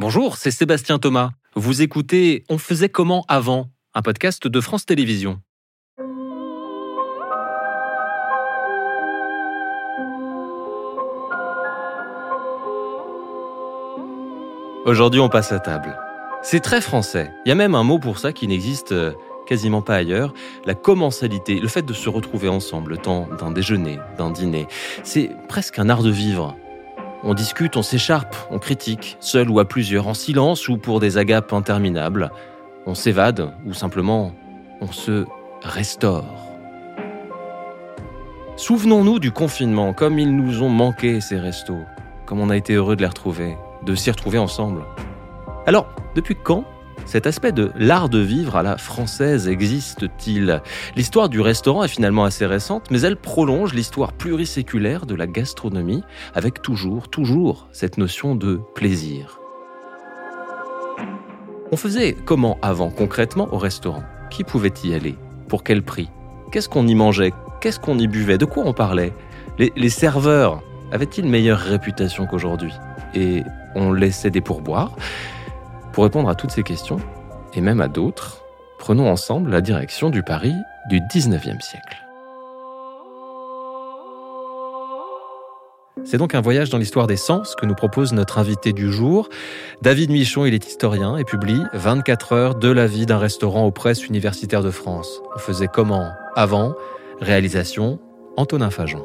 Bonjour, c'est Sébastien Thomas. Vous écoutez On faisait comment avant un podcast de France Télévisions. Aujourd'hui, on passe à table. C'est très français. Il y a même un mot pour ça qui n'existe euh, quasiment pas ailleurs. La commensalité, le fait de se retrouver ensemble, le temps d'un déjeuner, d'un dîner. C'est presque un art de vivre. On discute, on s'écharpe, on critique, seul ou à plusieurs, en silence ou pour des agapes interminables. On s'évade ou simplement on se restaure. Souvenons-nous du confinement, comme ils nous ont manqué ces restos, comme on a été heureux de les retrouver, de s'y retrouver ensemble. Alors, depuis quand cet aspect de l'art de vivre à la française existe-t-il? L'histoire du restaurant est finalement assez récente, mais elle prolonge l'histoire pluriséculaire de la gastronomie, avec toujours, toujours cette notion de plaisir. On faisait comment avant concrètement au restaurant? Qui pouvait y aller? Pour quel prix? Qu'est-ce qu'on y mangeait? Qu'est-ce qu'on y buvait? De quoi on parlait? Les, serveurs avaient-ils meilleure réputation qu'aujourd'hui? Et on laissait des pourboires? Pour répondre à toutes ces questions, et même à d'autres, prenons ensemble la direction du Paris du 19e siècle. C'est donc un voyage dans l'histoire des sens que nous propose notre invité du jour. David Michon, il est historien et publie 24 heures de la vie d'un restaurant aux presses universitaires de France. On faisait comment Avant? Réalisation Antonin Fajon.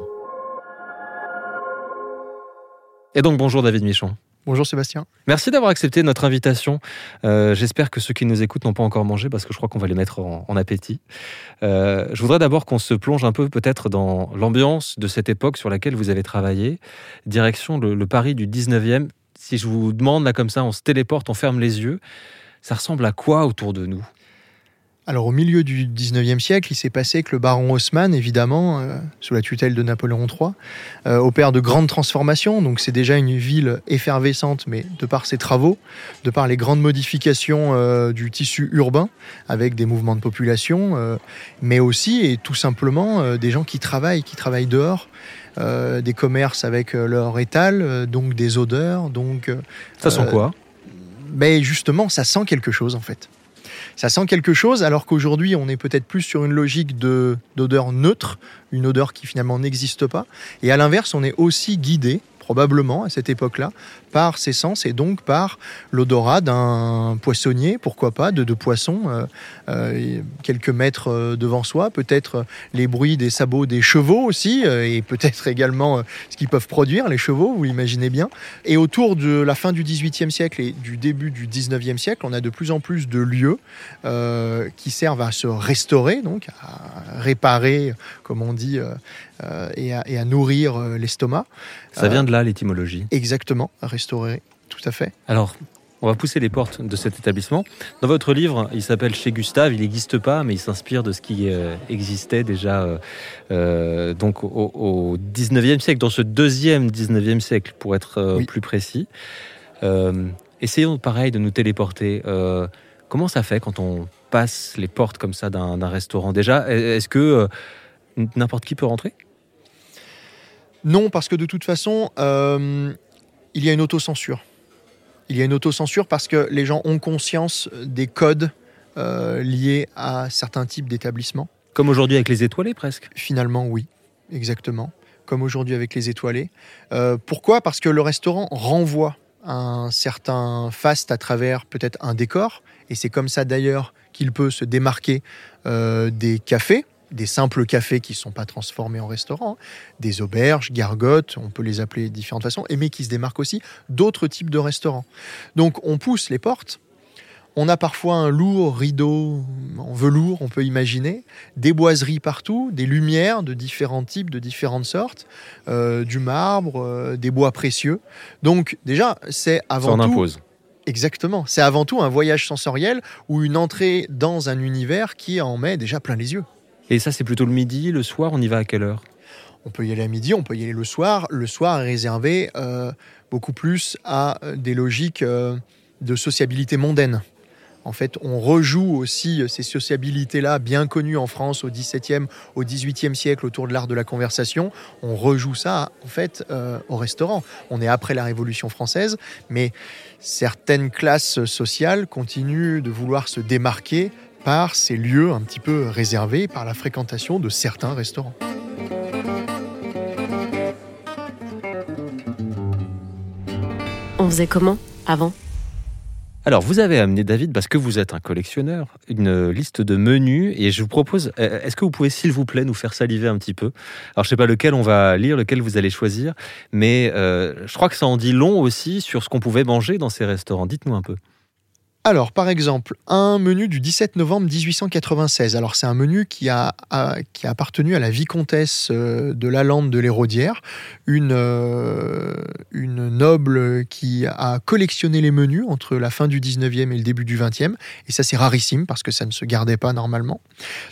Et donc bonjour David Michon. Bonjour Sébastien. Merci d'avoir accepté notre invitation. Euh, j'espère que ceux qui nous écoutent n'ont pas encore mangé parce que je crois qu'on va les mettre en, appétit. Euh, je voudrais d'abord qu'on se plonge un peu peut-être dans l'ambiance de cette époque sur laquelle vous avez travaillé. Direction le, le Paris du 19e. Si je vous demande là comme ça, on se téléporte, on ferme les yeux. Ça ressemble à quoi autour de nous? Alors au milieu du 19e siècle, il s'est passé que le baron Haussmann, évidemment, euh, sous la tutelle de Napoléon III, euh, opère de grandes transformations. Donc c'est déjà une ville effervescente, mais de par ses travaux, de par les grandes modifications euh, du tissu urbain, avec des mouvements de population, mais aussi et tout simplement des gens qui travaillent, qui travaillent dehors. des commerces avec leur étal, donc des odeurs, donc... Ça sent quoi? Mais justement, ça sent quelque chose en fait ça sent quelque chose, alors qu'aujourd'hui, on est peut-être plus sur une logique d'odeur neutre, une odeur qui finalement n'existe pas. Et à l'inverse, on est aussi guidé probablement à cette époque-là, par ses sens et donc par l'odorat d'un poissonnier, pourquoi pas, de, de poissons euh, euh, quelques mètres euh, devant soi, peut-être les bruits des sabots des chevaux aussi, et peut-être également ce qu'ils peuvent produire, les chevaux, vous l'imaginez bien. Et autour de la fin du XVIIIe siècle et du début du XIXe siècle, on a de plus en plus de lieux qui servent à se restaurer, donc à réparer, comme on dit, et à, et, à, nourrir l'estomac. Ça vient de là l'étymologie Exactement, restaurer, tout à fait. Alors, on va pousser les portes de cet établissement. Dans votre livre, il s'appelle Chez Gustave. Il n'existe pas, mais il s'inspire de ce qui euh, existait déjà euh, euh, donc au, 19e siècle, dans ce deuxième 19e siècle, pour être plus précis. essayons, pareil, de nous téléporter. comment ça fait quand on passe les portes comme ça d'un restaurant? Déjà, est-ce que n'importe qui peut rentrer? Non, parce que de toute façon, euh, il y a une autocensure. Il y a une autocensure parce que les gens ont conscience des codes euh, liés à certains types d'établissements. Comme aujourd'hui avec les étoilés presque Finalement, oui, exactement. Comme aujourd'hui avec les étoilés. Euh, pourquoi? Parce que le restaurant renvoie un certain faste à travers peut-être un décor. Et c'est comme ça d'ailleurs qu'il peut se démarquer des cafés des simples cafés qui ne sont pas transformés en restaurant, des auberges, gargotes, on peut les appeler de différentes façons, mais qui se démarquent aussi d'autres types de restaurants. Donc on pousse les portes, on a parfois un lourd rideau en velours, on peut imaginer, des boiseries partout, des lumières de différents types, de différentes sortes, euh, du marbre, euh, des bois précieux. Donc déjà, c'est avant Ça tout... impose. Exactement. C'est avant tout un voyage sensoriel ou une entrée dans un univers qui en met déjà plein les yeux. Et ça, c'est plutôt le midi, le soir, on y va à quelle heure? On peut y aller à midi, on peut y aller le soir. Le soir est réservé euh, beaucoup plus à des logiques euh, de sociabilité mondaine. En fait, on rejoue aussi ces sociabilités-là, bien connues en France au XVIIe, au XVIIIe siècle, autour de l'art de la conversation. On rejoue ça, en fait, euh, au restaurant. On est après la Révolution française, mais certaines classes sociales continuent de vouloir se démarquer par ces lieux un petit peu réservés, par la fréquentation de certains restaurants. On faisait comment avant? Alors, vous avez amené, David, parce que vous êtes un collectionneur, une liste de menus et je vous propose, euh, est-ce que vous pouvez, s'il vous plaît, nous faire saliver un petit peu? Alors, je sais pas lequel on va lire, lequel vous allez choisir, mais euh, je crois que ça en dit long aussi sur ce qu'on pouvait manger dans ces restaurants. Dites-nous un peu. Alors, par exemple, un menu du 17 novembre 1896. Alors, c'est un menu qui a, qui a appartenu à la vicomtesse euh, de Lalande de l'Hérodière, une, euh, une noble qui a collectionné les menus entre la fin du 19e et le début du 20e. Et ça, c'est rarissime parce que ça ne se gardait pas normalement.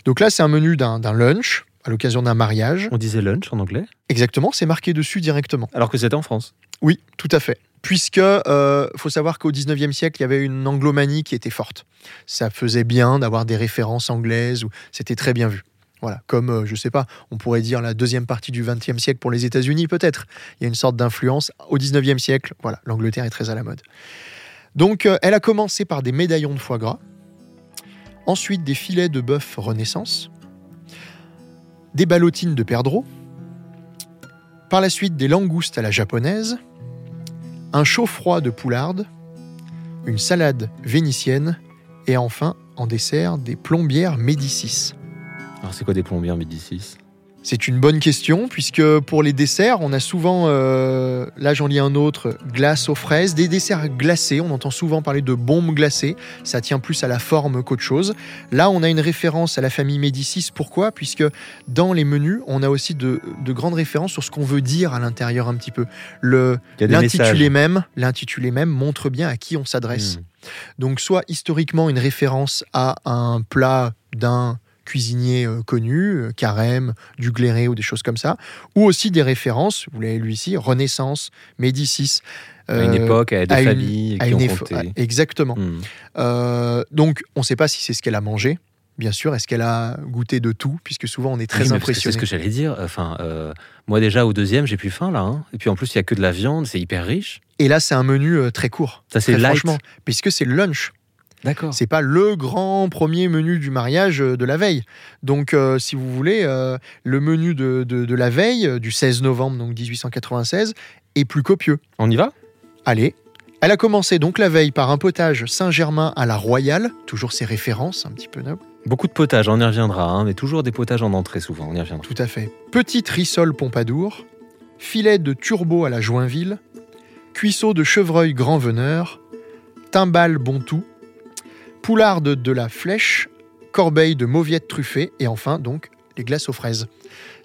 Donc là, c'est un menu d'un lunch à l'occasion d'un mariage. On disait lunch en anglais Exactement, c'est marqué dessus directement. Alors que c'était en France Oui, tout à fait puisque euh, faut savoir qu'au 19e siècle, il y avait une anglomanie qui était forte. Ça faisait bien d'avoir des références anglaises, c'était très bien vu. Voilà, comme, je euh, je sais pas, on pourrait dire la deuxième partie du 20e siècle pour les États-Unis, peut-être. Il y a une sorte d'influence. Au 19e siècle, voilà, l'Angleterre est très à la mode. Donc, euh, elle a commencé par des médaillons de foie gras, ensuite des filets de bœuf Renaissance, des ballotines de perdreau, par la suite des langoustes à la japonaise, un chaud-froid de poularde, une salade vénitienne et enfin, en dessert, des plombières Médicis. Alors c'est quoi des plombières Médicis? C'est une bonne question, puisque pour les desserts, on a souvent, euh, là j'en lis un autre, glace aux fraises, des desserts glacés, on entend souvent parler de bombes glacées, ça tient plus à la forme qu'autre chose. Là, on a une référence à la famille Médicis, pourquoi? Puisque dans les menus, on a aussi de, grandes références sur ce qu'on veut dire à l'intérieur un petit peu. L'intitulé même, l'intitulé même montre bien à qui on s'adresse. Hmm. Donc soit historiquement une référence à un plat d'un cuisiniers euh, connus, euh, Carême, Dugléré ou des choses comme ça, ou aussi des références, vous l'avez lu ici, Renaissance, Médicis. à une euh, époque, à des familles qui ont compté. Exactement. Hmm. donc, on ne sait pas si c'est ce qu'elle a mangé, bien sûr. Est-ce qu'elle a goûté de tout Puisque souvent, on est très impressionné. C'est ce que j'allais dire. Enfin, moi, déjà, au deuxième, j'ai plus faim, là. Hein. Et puis, en plus, il n'y a que de la viande, c'est hyper riche. Et là, c'est un menu très court. Ça, c'est light. Franchement, puisque c'est le lunch. D'accord. C'est pas le grand premier menu du mariage euh, de la veille. Donc, euh, si vous voulez, euh, le menu de, de, la veille, du 16 novembre donc 1896, est plus copieux. On y va? Allez. Elle a commencé donc la veille par un potage Saint-Germain à la Royale, toujours ses références un petit peu nobles. Beaucoup de potages, on y reviendra, hein, mais toujours des potages en entrée souvent, on y reviendra. Tout à fait. Petite rissole Pompadour, filet de turbo à la Joinville, cuisseau de chevreuil grand veneur, timbale Bontou, poularde de la Flèche, corbeille de mauviettes truffées et enfin donc les glaces aux fraises.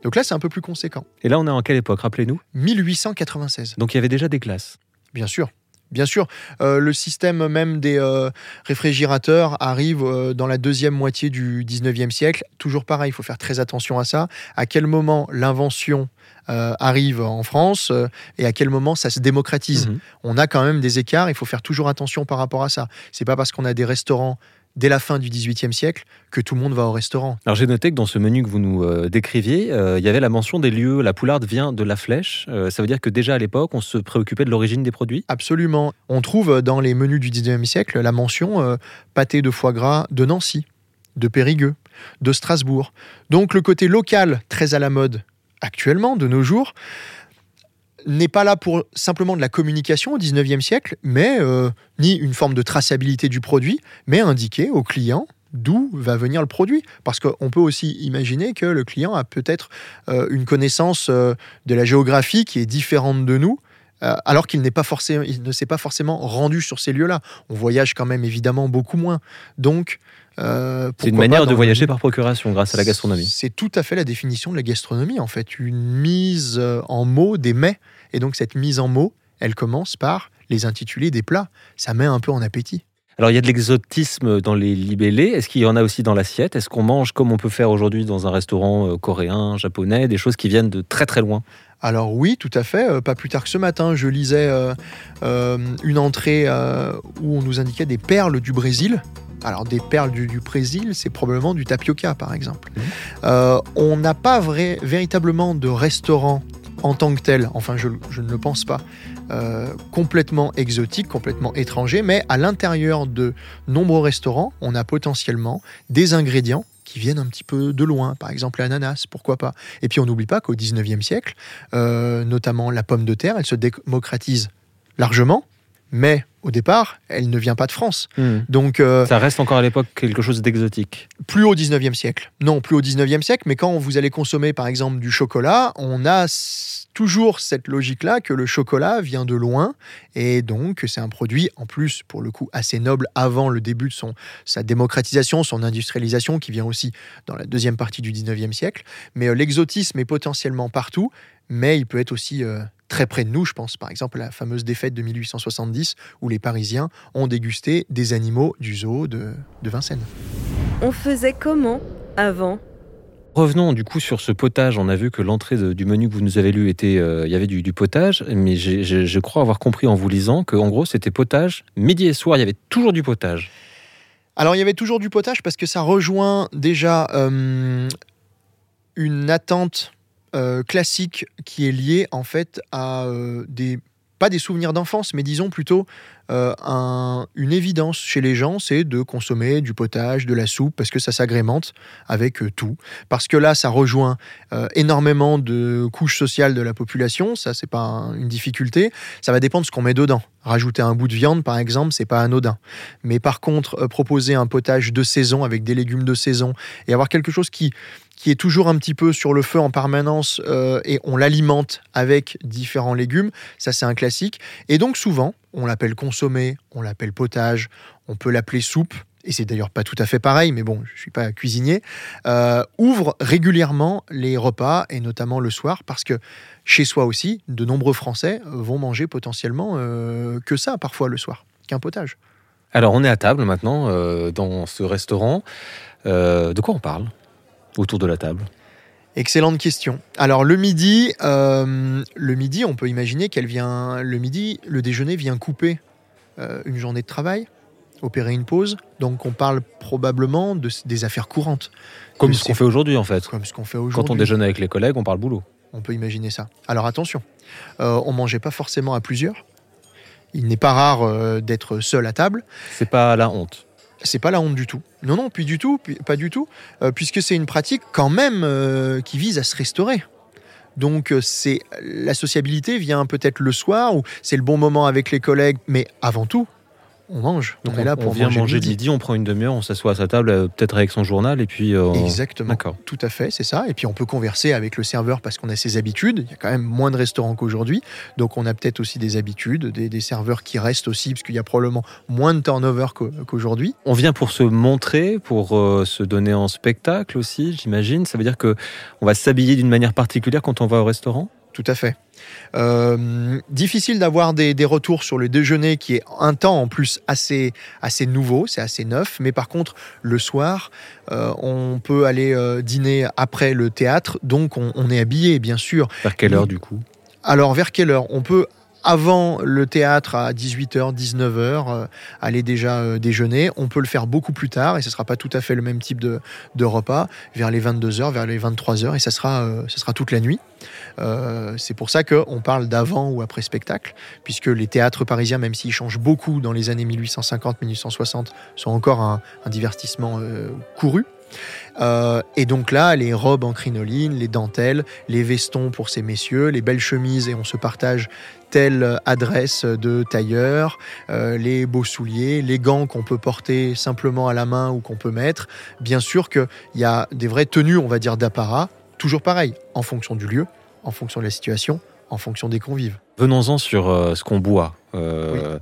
Donc là, c'est un peu plus conséquent. Et là, on est en quelle époque? Rappelez-nous. 1896. Donc il y avait déjà des glaces. Bien sûr. Bien sûr, euh, le système même des euh, réfrigérateurs arrive euh, dans la deuxième moitié du 19e siècle. Toujours pareil, il faut faire très attention à ça. À quel moment l'invention arrive en France et à quel moment ça se démocratise? Mhm. On a quand même des écarts, il faut faire toujours attention par rapport à ça. C'est pas parce qu'on a des restaurants dès la fin du XVIIIe siècle que tout le monde va au restaurant. Alors j'ai noté que dans ce menu que vous nous euh, décriviez, euh, il y avait la mention des lieux. La poularde vient de la flèche. Euh, ça veut dire que déjà à l'époque, on se préoccupait de l'origine des produits? Absolument. On trouve dans les menus du XIXe siècle la mention pâté de foie gras de Nancy, de Périgueux, de Strasbourg. Donc le côté local, très à la mode actuellement, de nos jours, n'est pas là pour simplement de la communication au 19e siècle, mais euh, ni une forme de traçabilité du produit, mais indiquer au client d'où va venir le produit. Parce qu'on peut aussi imaginer que le client a peut-être euh, une connaissance euh, de la géographie qui est différente de nous, alors qu'il n'est pas forcément, il ne s'est pas forcément rendu sur ces lieux-là. On voyage quand même évidemment beaucoup moins. Donc, c'est une manière de voyager par procuration grâce à la gastronomie. C'est tout à fait la définition de la gastronomie, en fait, une mise en mots des mets et donc cette mise en mots, elle commence par les intitulés des plats. Ça met un peu en appétit. Alors il y a de l'exotisme dans les libellés. Est-ce qu'il y en a aussi dans l'assiette? Est-ce qu'on mange comme on peut faire aujourd'hui dans un restaurant euh, coréen, japonais, des choses qui viennent de très très loin? Alors oui, tout à fait. Euh, pas plus tard que ce matin, je lisais euh, une entrée où on nous indiquait des perles du Brésil. Alors des perles du, du Brésil, c'est probablement du tapioca par exemple. Mhm. On n'a pas vrai, véritablement de restaurant en tant que tel, enfin je, je ne le pense pas, euh, complètement exotique, complètement étranger, mais à l'intérieur de nombreux restaurants, on a potentiellement des ingrédients qui viennent un petit peu de loin, par exemple l'ananas, pourquoi pas. Et puis on n'oublie pas qu'au 19e siècle, euh, notamment la pomme de terre, elle se démocratise largement, mais au départ, elle ne vient pas de France. Hmm. Donc euh, Ça reste encore à l'époque quelque chose d'exotique. plus au 19e siècle. Non, plus au 19e siècle, mais quand vous allez consommer par exemple du chocolat, on a toujours cette logique-là que le chocolat vient de loin et donc c'est un produit en plus pour le coup assez noble avant le début de son, sa démocratisation, son industrialisation qui vient aussi dans la deuxième partie du 19e siècle. Mais euh, l'exotisme est potentiellement partout, mais il peut être aussi euh, très près de nous, je pense par exemple à la fameuse défaite de 1870 où les Parisiens ont dégusté des animaux du zoo de, de Vincennes. On faisait comment avant? Revenons du coup sur ce potage. On a vu que l'entrée du menu que vous nous avez lu était, euh, il y avait du, du potage, mais j'ai- j'ai- je crois avoir compris en vous lisant que en gros c'était potage midi et soir. Il y avait toujours du potage. Alors il y avait toujours du potage parce que ça rejoint déjà euh, une attente euh, classique qui est liée en fait à euh, des pas des souvenirs d'enfance, mais disons plutôt euh, un- une évidence chez les gens, c'est de consommer du potage, de la soupe, parce que ça s'agrémente avec tout. Parce que là, ça rejoint énormément de couches sociales de la population, ça c'est pas un- une difficulté. Ça va dépendre de ce qu'on met dedans. Rajouter un bout de viande, par exemple, c'est pas anodin. Mais par contre, proposer un potage de saison avec des légumes de saison et avoir quelque chose qui, qui est toujours un petit peu sur le feu en permanence euh, et on l'alimente avec différents légumes, ça c'est un classique. Et donc souvent, on l'appelle consommé, on l'appelle potage, on peut l'appeler soupe. Et c'est d'ailleurs pas tout à fait pareil, mais bon, je suis pas cuisinier. euh, ouvre régulièrement les repas et notamment le soir parce que chez soi aussi, de nombreux Français vont manger potentiellement euh, que ça parfois le soir, qu'un potage. Alors on est à table maintenant dans ce restaurant. De quoi on parle? Autour de la table Excellente question. Alors le midi, euh, le midi, on peut imaginer qu'elle vient. Le midi, le déjeuner vient couper euh, une journée de travail, opérer une pause. Donc on parle probablement de, des affaires courantes, Comme ce qu'on fait aujourd'hui en fait. comme ce qu'on fait Quand on aujourd'hui. déjeune avec les collègues, on parle boulot. On peut imaginer ça. Alors attention, euh, on mangeait pas forcément à plusieurs. Il n'est pas rare euh, d'être seul à table. C'est pas la honte. C'est pas la honte du tout. Non, non, puis du tout, pas du tout, euh, puisque c'est une pratique quand même euh, qui vise à se restaurer. Donc euh, c'est la sociabilité vient peut-être le soir ou c'est le bon moment avec les collègues, mais avant tout, on mange. Donc on est là pour vient manger, manger midi. midi, on prend une demi-heure, on s'assoit à sa table, euh, peut-être avec son journal, et puis. euh, on- Exactement. D'accord. Tout à fait, c'est ça. Et puis on peut converser avec le serveur parce qu'on a ses habitudes. Il y a quand même moins de restaurants qu'aujourd'hui. Donc on a peut-être aussi des habitudes, des, des serveurs qui restent aussi, parce qu'il y a probablement moins de turnover qu'au- qu'aujourd'hui. On vient pour se montrer, pour euh, se donner en spectacle aussi, j'imagine. Ça veut dire que on va s'habiller d'une manière particulière quand on va au restaurant? Tout à fait. Euh, difficile d'avoir des, des retours sur le déjeuner qui est un temps en plus assez, assez nouveau, c'est assez neuf. Mais par contre, le soir, euh, on peut aller euh, dîner après le théâtre, donc on, on est habillé, bien sûr. Vers quelle heure du coup? Alors, vers quelle heure? On peut, avant le théâtre, à 18h, 19h, euh, aller déjà euh, déjeuner. On peut le faire beaucoup plus tard, et ce ne sera pas tout à fait le même type de, repas, vers les 22h, vers les 23h, et ça sera, euh, ça sera toute la nuit. C'est pour ça qu'on parle d'avant ou après spectacle, puisque les théâtres parisiens, même s'ils changent beaucoup dans les années 1850-1860, sont encore un, divertissement couru. Euh, et donc là, les robes en crinoline, les dentelles, les vestons pour ces messieurs, les belles chemises, et on se partage telle adresse de tailleur, euh, les beaux souliers, les gants qu'on peut porter simplement à la main ou qu'on peut mettre. Bien sûr qu'il y a des vraies tenues, on va dire, d'apparat, toujours pareil, en fonction du lieu, en fonction de la situation, en fonction des convives. Venons-en sur euh, ce qu'on boit. Euh,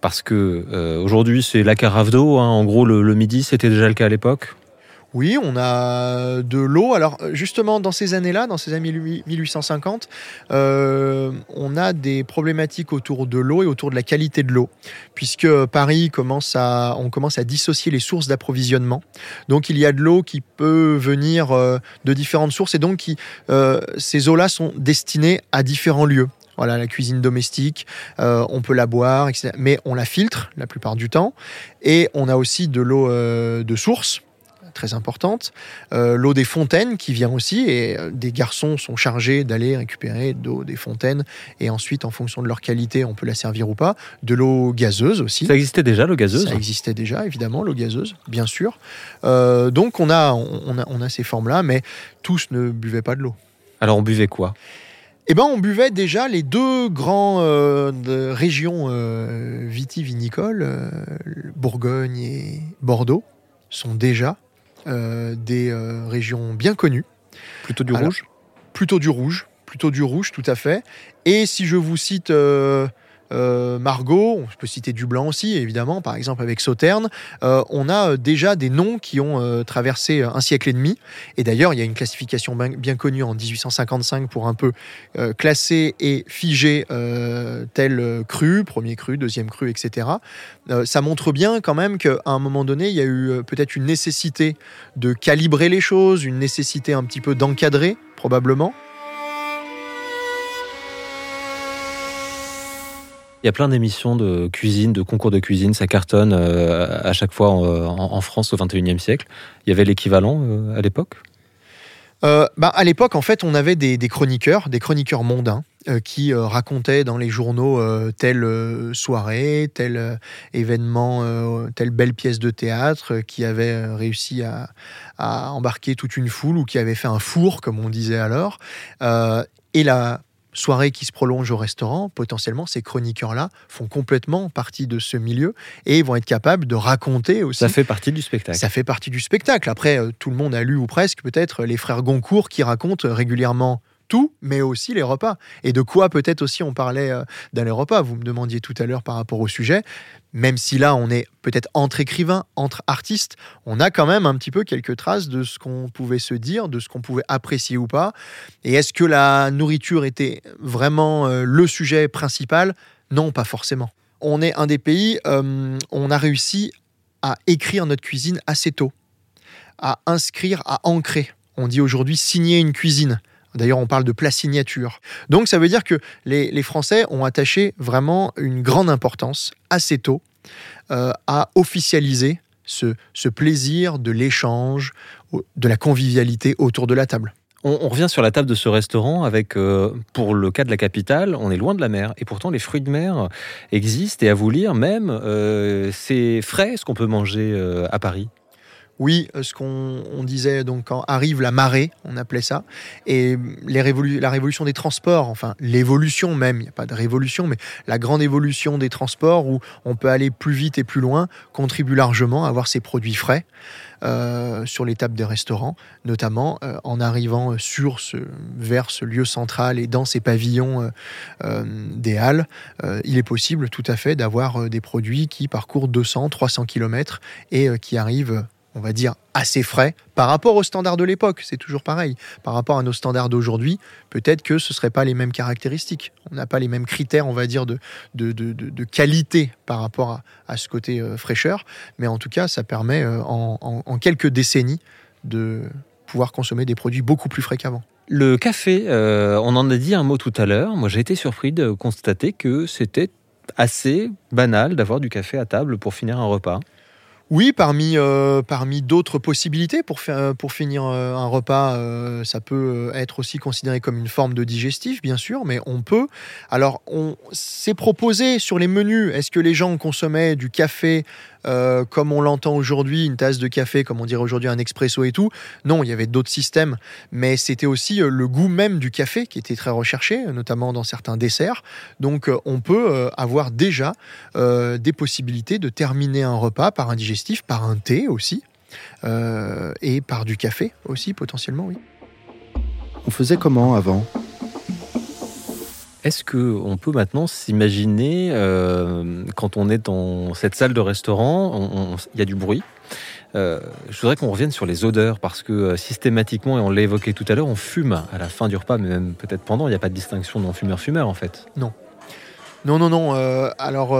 Parce que euh, aujourd'hui, c'est la carafe d'eau. hein. En gros, le, le midi, c'était déjà le cas à l'époque? Oui, on a de l'eau. Alors justement, dans ces années-là, dans ces années 1850, euh, on a des problématiques autour de l'eau et autour de la qualité de l'eau, puisque Paris commence à, on commence à dissocier les sources d'approvisionnement. Donc il y a de l'eau qui peut venir euh, de différentes sources et donc euh, ces eaux-là sont destinées à différents lieux. Voilà, la cuisine domestique, on peut la boire, etc. Mais on la filtre la plupart du temps. Et on a aussi de l'eau de source, très importante. Euh, l'eau des fontaines qui vient aussi. Et euh, des garçons sont chargés d'aller récupérer de l'eau des fontaines. Et ensuite, en fonction de leur qualité, on peut la servir ou pas. De l'eau gazeuse aussi. Ça existait déjà, l'eau gazeuse Ça existait déjà, évidemment, l'eau gazeuse, bien sûr. Euh, donc on a, on, a, on a ces formes-là, mais tous ne buvaient pas de l'eau. Alors on buvait quoi? Eh ben, on buvait déjà les deux grands euh, de- régions euh, vitivinicoles, euh, Bourgogne et Bordeaux, sont déjà des euh, régions bien connues. Plutôt du Alors, rouge? Plutôt du rouge, plutôt du rouge, tout à fait. Et si je vous cite euh, Margot, je peux citer du blanc aussi, évidemment, par exemple avec Sauterne, euh, on a euh, déjà des noms qui ont traversé un siècle et demi. Et d'ailleurs, il y a une classification bien, connue en 1855 pour un peu classer et figer tel cru, premier cru, deuxième cru, etc. Ça montre bien quand même qu'à un moment donné, il y a eu peut-être une nécessité de calibrer les choses, une nécessité un petit peu d'encadrer, probablement. Il y a plein d'émissions de cuisine, de concours de cuisine, ça cartonne euh, à chaque fois en, France au 21e siècle. Il y avait l'équivalent euh, à l'époque? Euh, bah, à l'époque, en fait, on avait des, chroniqueurs, des chroniqueurs mondains, qui racontaient dans les journaux telle soirée, tel événement, telle belle pièce de théâtre, qui avait réussi à, à embarquer toute une foule ou qui avait fait un four, comme on disait alors. Et la soirée qui se prolonge au restaurant, potentiellement, ces chroniqueurs-là font complètement partie de ce milieu et vont être capables de raconter aussi Ça fait partie du spectacle. ça fait partie du spectacle. Après, euh, tout le monde a lu ou presque peut-être les frères Goncourt qui racontent euh, régulièrement tout, mais aussi les repas. Et de quoi peut-être aussi on parlait euh, dans les repas. Vous me demandiez tout à l'heure par rapport au sujet. Même si là, on est peut-être entre écrivains, entre artistes, on a quand même un petit peu quelques traces de ce qu'on pouvait se dire, de ce qu'on pouvait apprécier ou pas. Et est-ce que la nourriture était vraiment euh, le sujet principal? Non, pas forcément. On est un des pays, euh, on a réussi à écrire notre cuisine assez tôt, à inscrire, à ancrer. On dit aujourd'hui signer une cuisine. D'ailleurs, on parle de plat signature. Donc, ça veut dire que les, Français ont attaché vraiment une grande importance assez tôt euh, à officialiser ce, plaisir de l'échange, de la convivialité autour de la table. On, revient sur la table de ce restaurant avec, euh, pour le cas de la capitale, on est loin de la mer. Et pourtant, les fruits de mer existent. Et à vous lire, même, euh, c'est frais ce qu'on peut manger à Paris. Oui, euh, ce qu'on on disait donc quand arrive la marée, on appelait ça, et la révolution des transports, enfin l'évolution même, il n'y a pas de révolution, mais la grande évolution des transports où on peut aller plus vite et plus loin contribue largement à avoir ces produits frais euh, sur les tables des restaurants, notamment euh, en arrivant sur vers ce lieu central et dans ces pavillons des halles, il est possible tout à fait d'avoir des produits qui parcourent 200, 300 km et qui arrivent on va dire, assez frais par rapport aux standards de l'époque. C'est toujours pareil. Par rapport à nos standards d'aujourd'hui, peut-être que ce ne seraient pas les mêmes caractéristiques. On n'a pas les mêmes critères, on va dire, de, de, de, qualité par rapport à, à ce côté euh, fraîcheur. Mais en tout cas, ça permet euh, en quelques décennies de pouvoir consommer des produits beaucoup plus frais qu'avant. Le café, euh, on en a dit un mot tout à l'heure. Moi, j'ai été surpris de constater que c'était assez banal d'avoir du café à table pour finir un repas. Oui, parmi, euh, parmi d'autres possibilités pour, faire, pour finir euh, un repas, euh, ça peut être aussi considéré comme une forme de digestif, bien sûr, mais on peut. Alors, on s'est proposé sur les menus, est-ce que les gens consommaient du café euh, comme on l'entend aujourd'hui, une tasse de café, comme on dirait aujourd'hui un expresso et tout Non, il y avait d'autres systèmes, mais c'était aussi euh, le goût même du café qui était très recherché, notamment dans certains desserts. Donc, euh, on peut avoir déjà des possibilités de terminer un repas par un digestif, par un thé aussi, et par du café aussi potentiellement, oui. On faisait comment avant? Est-ce que on peut maintenant s'imaginer euh, quand on est dans cette salle de restaurant, il y a du bruit. Euh, je voudrais qu'on revienne sur les odeurs parce que euh, systématiquement, et on l'a évoqué tout à l'heure, on fume à la fin du repas, mais même peut-être pendant. Il n'y a pas de distinction non fumeur-fumeur en fait. Non, non, non. euh, alors,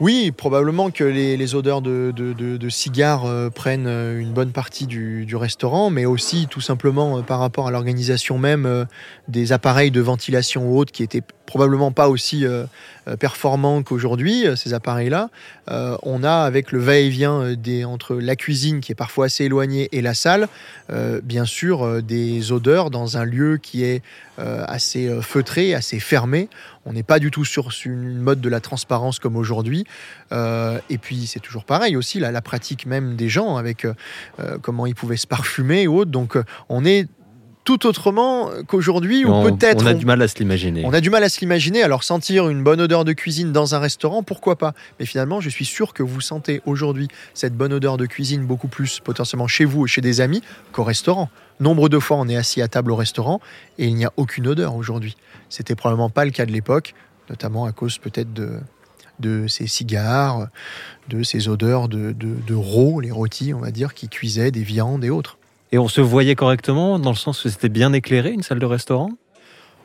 Oui, probablement que les, odeurs de, cigares euh, prennent euh, une bonne partie du, restaurant, mais aussi tout simplement euh, par rapport à l'organisation même des appareils de ventilation ou autres qui étaient probablement pas aussi euh, euh, performants qu'aujourd'hui, euh, ces appareils-là. Euh, on a avec le va-et-vient entre la cuisine qui est parfois assez éloignée et la salle, bien sûr des odeurs dans un lieu qui est assez feutré, assez fermé. On n'est pas du tout sur une mode de la transparence comme aujourd'hui. Et puis c'est toujours pareil aussi, la pratique même des gens avec comment ils pouvaient se parfumer ou autre. Donc on est tout autrement qu'aujourd'hui, ou peut-être on a on- du mal à se l'imaginer. on a du mal à se l'imaginer, alors sentir une bonne odeur de cuisine dans un restaurant, pourquoi pas? Mais finalement, je suis sûr que vous sentez aujourd'hui cette bonne odeur de cuisine beaucoup plus potentiellement chez vous et chez des amis qu'au restaurant. Nombre de fois, on est assis à table au restaurant et il n'y a aucune odeur aujourd'hui. C'était probablement pas le cas de l'époque, notamment à cause peut-être de, de ces cigares, de ces odeurs de, de, les rôtis, on va dire, qui cuisaient des viandes et autres. Et on se voyait correctement dans le sens que c'était bien éclairé, une salle de restaurant?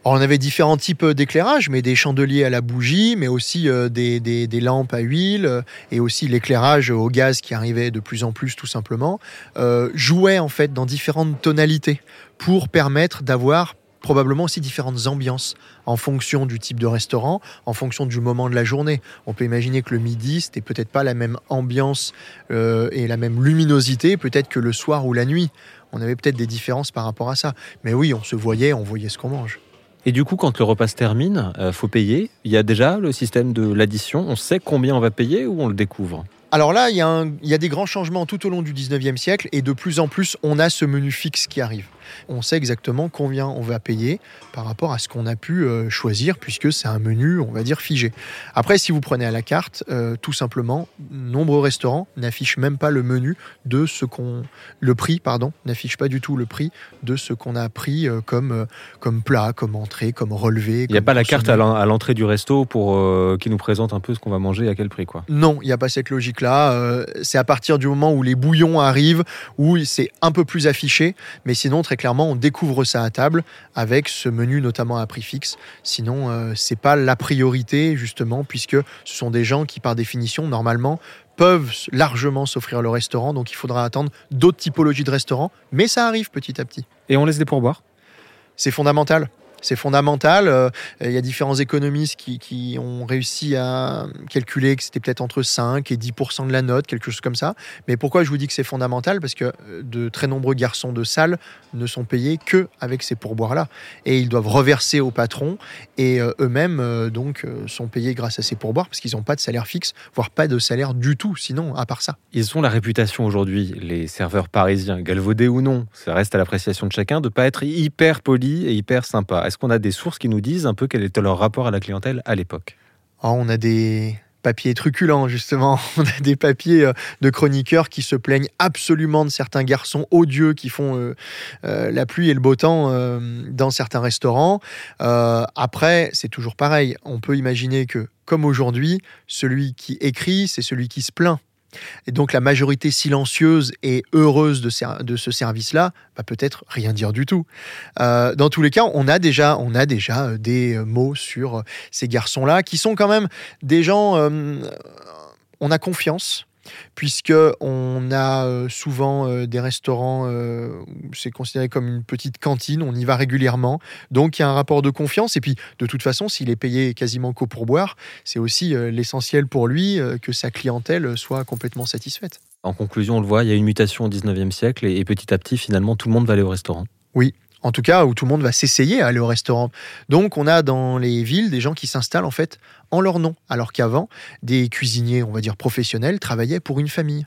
On avait différents types d'éclairage, mais des chandeliers à la bougie, mais aussi euh, des, lampes à huile, euh, et aussi l'éclairage au gaz qui arrivait de plus en plus tout simplement, euh, jouait en fait dans différentes tonalités pour permettre d'avoir probablement aussi différentes ambiances en fonction du type de restaurant, en fonction du moment de la journée. On peut imaginer que le midi, c'était peut-être pas la même ambiance euh, et la même luminosité, peut-être que le soir ou la nuit. On avait peut-être des différences par rapport à ça. Mais oui, on se voyait, on voyait ce qu'on mange. Et du coup, quand le repas se termine, euh, faut payer. Il y a déjà le système de l'addition. On sait combien on va payer ou on le découvre? Alors là, il y, y a des grands changements tout au long du 19e siècle et de plus en plus, on a ce menu fixe qui arrive. On sait exactement combien on va payer par rapport à ce qu'on a pu euh, choisir puisque c'est un menu, on va dire, figé. Après, si vous prenez à la carte, euh, tout simplement, nombreux restaurants n'affichent même pas le menu de ce qu'on... Le prix, pardon, n'affiche pas du tout le prix de ce qu'on a pris euh, comme, comme plat, comme entrée, comme relevé. Il n'y a pas la carte à l'en- à l'entrée du resto pour euh, qui nous présente un peu ce qu'on va manger et à quel prix quoi. Non, il n'y a pas cette logique-là. Euh, c'est à partir du moment où les bouillons arrivent, où c'est un peu plus affiché. Mais sinon, très clairement, on découvre ça à table avec ce menu notamment à prix fixe. Sinon, euh, c'est pas la priorité justement, puisque ce sont des gens qui, par définition, normalement, peuvent largement s'offrir le restaurant. Donc, il faudra attendre d'autres typologies de restaurants. Mais ça arrive petit à petit. Et on laisse des pourboires? C'est fondamental. C'est fondamental. Euh, Il y a différents économistes qui, ont réussi à calculer que c'était peut-être entre 5 et 10% de la note, quelque chose comme ça. Mais pourquoi je vous dis que c'est fondamental? Parce que euh, de très nombreux garçons de salle ne sont payés que avec ces pourboires-là. Et ils doivent reverser au patron. Et euh, eux-mêmes, donc, sont payés grâce à ces pourboires parce qu'ils n'ont pas de salaire fixe, voire pas de salaire du tout, sinon, à part ça. Ils ont la réputation aujourd'hui, les serveurs parisiens, galvaudés ou non, ça reste à l'appréciation de chacun, de pas être hyper polis et hyper sympas. Est-ce qu'on a des sources qui nous disent un peu quel était leur rapport à la clientèle à l'époque? Ah, on a des papiers truculents, justement. On a des papiers euh, de chroniqueurs qui se plaignent absolument de certains garçons odieux qui font euh, euh, la pluie et le beau temps dans certains restaurants. Après, c'est toujours pareil. On peut imaginer que, comme aujourd'hui, celui qui écrit, c'est celui qui se plaint. Et donc la majorité silencieuse et heureuse de, de ce service-là va peut-être rien dire du tout. Euh, dans tous les cas, on a déjà, on a déjà euh, des euh, mots sur ces garçons-là qui sont quand même des gens. on a confiance. Puisque on a euh, souvent euh, des restaurants, euh, c'est considéré comme une petite cantine, on y va régulièrement, donc il y a un rapport de confiance. Et puis, de toute façon, s'il est payé quasiment qu'au pourboire, c'est aussi l'essentiel pour lui que sa clientèle soit complètement satisfaite. En conclusion, on le voit, il y a une mutation au 19e siècle et, et petit à petit, finalement, tout le monde va aller au restaurant. En tout cas où tout le monde va s'essayer à aller au restaurant. Donc on a dans les villes des gens qui s'installent en fait en leur nom, alors qu'avant, des cuisiniers, on va dire professionnels, travaillaient pour une famille.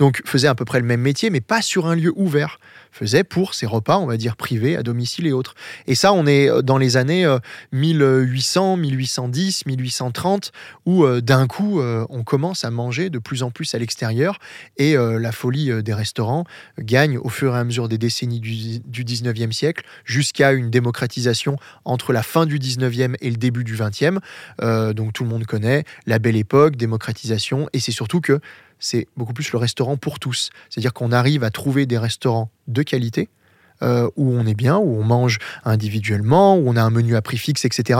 Donc faisaient à peu près le même métier, mais pas sur un lieu ouvert. Faisaient pour ses repas, on va dire privés, à domicile et autres. Et ça, on est dans les années euh, 1800, 1810, 1830, où euh, d'un coup, euh, on commence à manger de plus en plus à l'extérieur, et euh, la folie euh, des restaurants gagne au fur et à mesure des décennies du, du 19e siècle jusqu'à une démocratisation entre la fin du 19e et le début du 20e. Euh, donc tout le monde connaît la belle époque, démocratisation, et c'est surtout que c'est beaucoup plus le restaurant pour tous. C'est-à-dire qu'on arrive à trouver des restaurants de qualité. euh, où on est bien, où on mange individuellement, où on a un menu à prix fixe, etc.,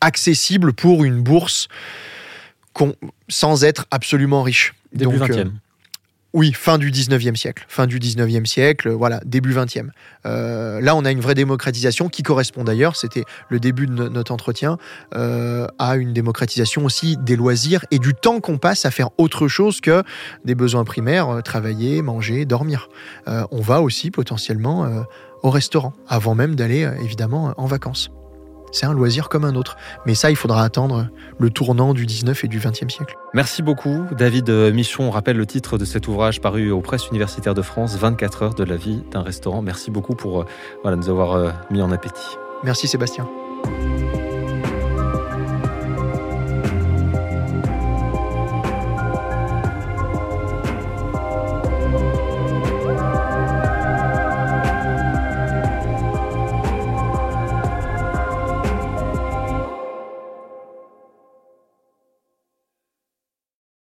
accessible pour une bourse sans être absolument riche. Début 20e. Oui, fin du 19e siècle. Fin du 19e siècle, voilà, début 20e. Euh, là, on a une vraie démocratisation qui correspond d'ailleurs, c'était le début de notre entretien, euh, à une démocratisation aussi des loisirs et du temps qu'on passe à faire autre chose que des besoins primaires, euh, travailler, manger, dormir. on va aussi potentiellement au restaurant, avant même d'aller évidemment en vacances. C'est un loisir comme un autre. Mais ça, il faudra attendre le tournant du 19 et du 20e siècle. Merci beaucoup, David Michon. On rappelle le titre de cet ouvrage paru aux presses universitaires de France, 24 heures de la vie d'un restaurant. Merci beaucoup pour euh, voilà, nous avoir euh, mis en appétit. Merci Sébastien.